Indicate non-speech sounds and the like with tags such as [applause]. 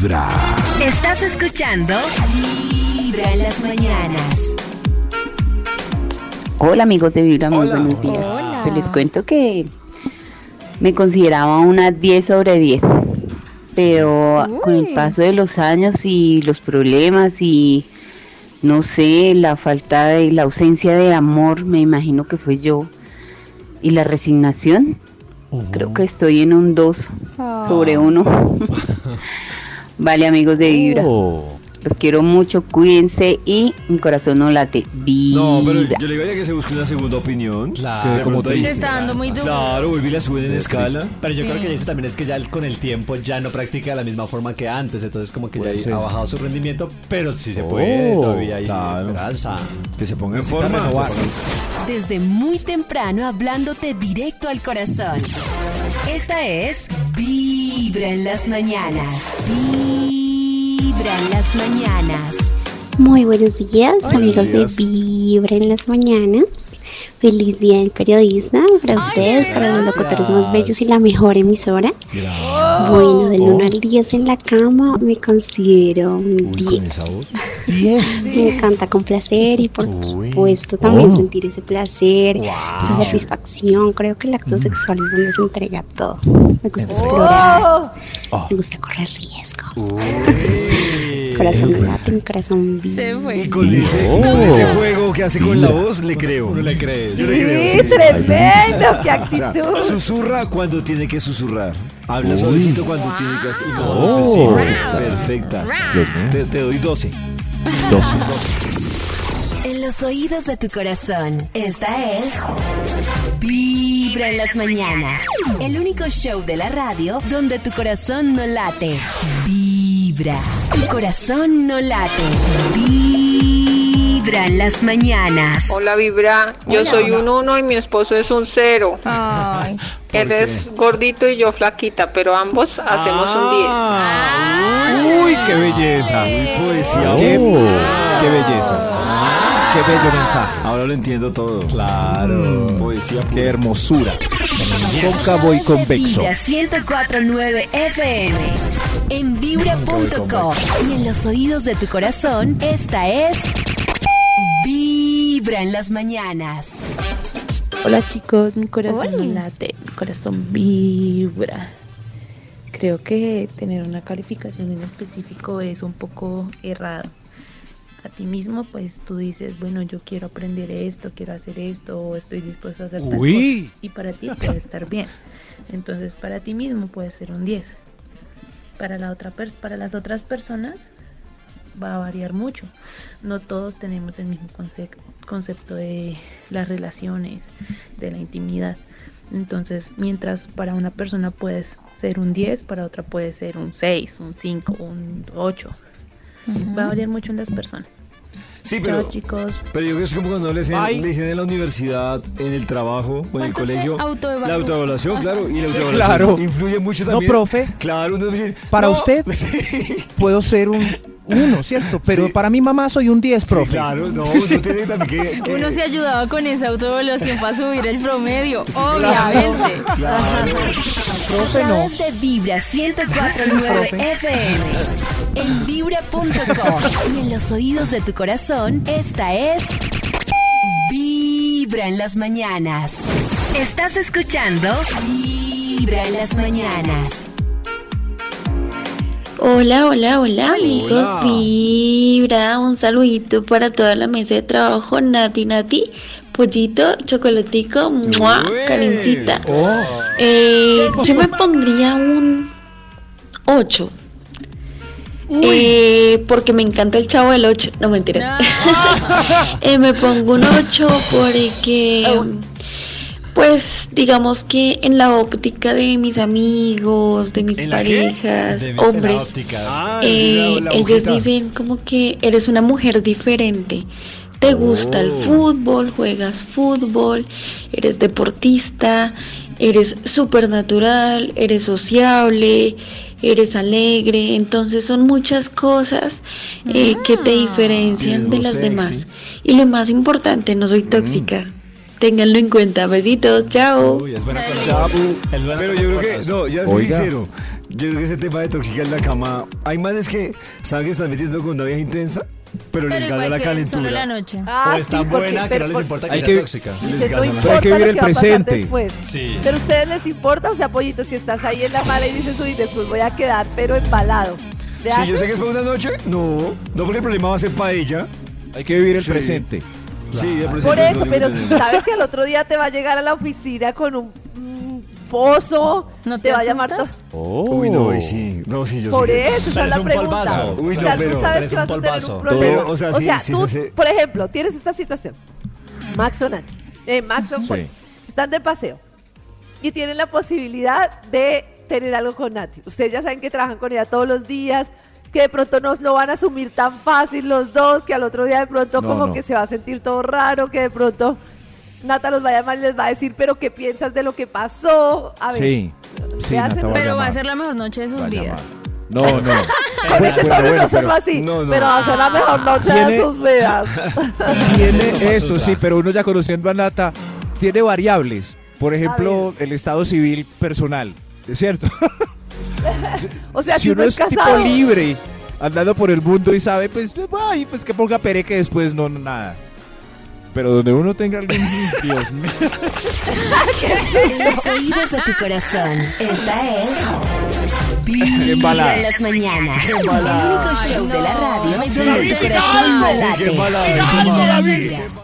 Vibra. Estás escuchando Vibra en las mañanas. Hola amigos de Vibra, muy Hola. buenos días. Hola. Pues les cuento que me consideraba una 10 sobre 10, pero con el paso de los años y los problemas y no sé, la falta de la ausencia de amor, me imagino que fue yo, y la resignación, creo que estoy en un 2 sobre 1. [laughs] vale amigos de Vibra, Oh. los quiero mucho, cuídense y mi corazón no late. Vibra. No, pero yo le digo a ella que se busque una segunda opinión. Claro. Como te Te está dando muy duro. Claro, volví y la suben en escala. Pero yo Sí. creo que dice también es que ya con el tiempo ya no practica de la misma forma que antes, entonces como que Puede ya ser. ha bajado su rendimiento, pero sí se puede, Oh, todavía hay claro. esperanza. Que se ponga en forma. Desde muy temprano hablándote directo al corazón. Esta es Vibra en las mañanas. Vibra en las mañanas. Muy buenos días, amigos de. Vibra en las mañanas. Feliz día del periodista para ustedes, para los locutores más bellos y la mejor emisora. Bueno, del 1 al 10 en la cama me considero un Uy, con esa 10. Voz. 10. Me encanta complacer y por Uy. supuesto también Oh. sentir ese placer, Wow. esa satisfacción. Creo que el acto sexual es donde se entrega todo. Me gusta Oh. explorar, me gusta correr riesgos. [laughs] Corazón no late, mi corazón vive. Se Y con ese, con ese juego que hace con la voz, le creo. Uno le cree. Yo le creo. Sí, sí, sí. tremendo, qué O sea, actitud. susurra cuando tiene que susurrar. Habla suavecito cuando tiene que hacer. No, Oh. sí, sí. Perfecta. Te, te doy 12. 12. En los oídos de tu corazón. Esta es Vibra en las mañanas. El único show de la radio donde tu corazón no late. Vibra. Tu corazón no late. Vibra en las mañanas. Hola Vibra, yo soy un 1 y mi esposo es un 0. Ay, Él es gordito y yo flaquita, pero ambos hacemos Ah. Qué belleza. Uy, poesía. Qué, qué belleza. Qué bello mensaje. Ahora lo entiendo todo. Claro. Poesía Qué hermosura. Cóncavo y convexo. Vibra 1049 FM. En vibra.com. Y en los oídos de tu corazón, esta es Vibra en las mañanas. Hola chicos, mi corazón Hola. late, mi corazón vibra. Creo que tener una calificación en específico es un poco errado. A ti mismo, pues tú dices, bueno, yo quiero aprender esto, quiero hacer esto, o estoy dispuesto a hacer tal Uy. cosa. Y para ti puede estar bien. Entonces, para ti mismo puede ser un 10. Para, la otra para las otras personas va a variar mucho. No todos tenemos el mismo concep- concepto de las relaciones, de la intimidad. Entonces, mientras para una persona puede ser un 10, para otra puede ser un 6, un 5, un 8. Va a variar mucho en las personas. Sí, pero, Chao chicos. pero yo creo que es como cuando le dicen, le dicen en la universidad, en el trabajo o en el ¿Cuánto se colegio. autoevaluó? La autoevaluación, claro. Y la [laughs] autoevaluación Claro. influye mucho No, también. profe. Claro, uno dice, Para no, usted. [laughs] Sí, Puedo ser un uno, ¿cierto? Pero Sí. para mi mamá soy un 10, profe. claro, no, uno tiene también que. [laughs] que- Uno se ayudaba con esa autoevaluación para subir el promedio, claro. obviamente. Claro. [laughs] Profe, A no. de Vibra 1049 FM. En vibra.com. Y en los oídos de tu corazón, esta es Vibra en las mañanas. Estás escuchando Vibra en las mañanas. Hola, hola, hola, Hola. amigos. Vibra, un saludito para toda la mesa de trabajo. Nati, Nati, pollito, chocolatico, ¡mua! Carincita. Oh, Eh, yo me pondría un 8. Eh, porque me encanta el chavo del 8. No mentiras. [laughs] Eh, me pongo un 8 porque, pues, digamos que en la óptica de mis amigos, de mis parejas, De mi- hombres, óptica. Ah, eh, la- la ellos dicen como que eres una mujer diferente. Te gusta el Oh. fútbol, juegas fútbol, eres deportista, eres súper natural, eres sociable, eres alegre. Entonces son muchas cosas eh, que te diferencian Tienes de las sexy. demás. Y lo más importante, no soy tóxica. Ténganlo en cuenta. Besitos, chao. Uy, es buena es Pero yo creo que, no, ya soy sincero. Yo creo que ese tema de tóxica en la cama. Hay manes que saben que están metiendo con una vieja intensa, pero, Pero les gana la que solo calentura. la noche. Ah, o es sí, tan porque- buena que no les por- importa que sea tóxica. Les no gana. importa Pero hay que vivir el presente. Sí. Pero a ustedes les importa, o sea, pollito, si estás ahí en la mala y dices, uy, después voy a quedar, pero embalado. ¿Le Si yo haces? sé que es para una noche, no. No, porque el problema va a ser para ella. Hay que vivir el Sí. presente. Sí, el Por es eso, pero si sabes que al otro día te va a llegar a la oficina con un pozo, ¿No te, te va a llamar to- Uy, no, y sí. No, sí, yo Por sé que- eso, esa es la pregunta. Uy, o no, sea, pero- tú sabes que vas a tener un problema. Pero, o sea, sí, sí, tú, sí, sí. por ejemplo, tienes esta situación. Max o Nati, eh, Max o Sí. Están de paseo y tienen la posibilidad de tener algo con Nati. Ustedes ya saben que trabajan con ella todos los días, que de pronto no lo van a asumir tan fácil los dos, que al otro día de pronto No, como no. que se va a sentir todo raro, que de pronto Nata los va a llamar y les va a decir, pero ¿qué piensas de lo que pasó? A ver, Sí. Sí, Pero va a ser la mejor noche de sus Va vidas. No, no. [laughs] Con Bueno, ese tono bueno, no pero- así, no, no. pero va a ser la mejor noche de sus vidas. [laughs] Tiene eso, sí, pero uno ya conociendo a Nata, tiene variables. Por ejemplo, el estado civil personal, ¿es cierto? [laughs] [laughs] O sea, si uno es tipo casado, libre, andando por el mundo y sabe, pues, ay, pues que ponga pere que después no, nada. Pero donde uno tenga alguien, [laughs] Dios mío. En los oídos de tu corazón. Esta es. [laughs] Vibra en las mañanas. El único show de la radio donde tu corazón no Sí, late.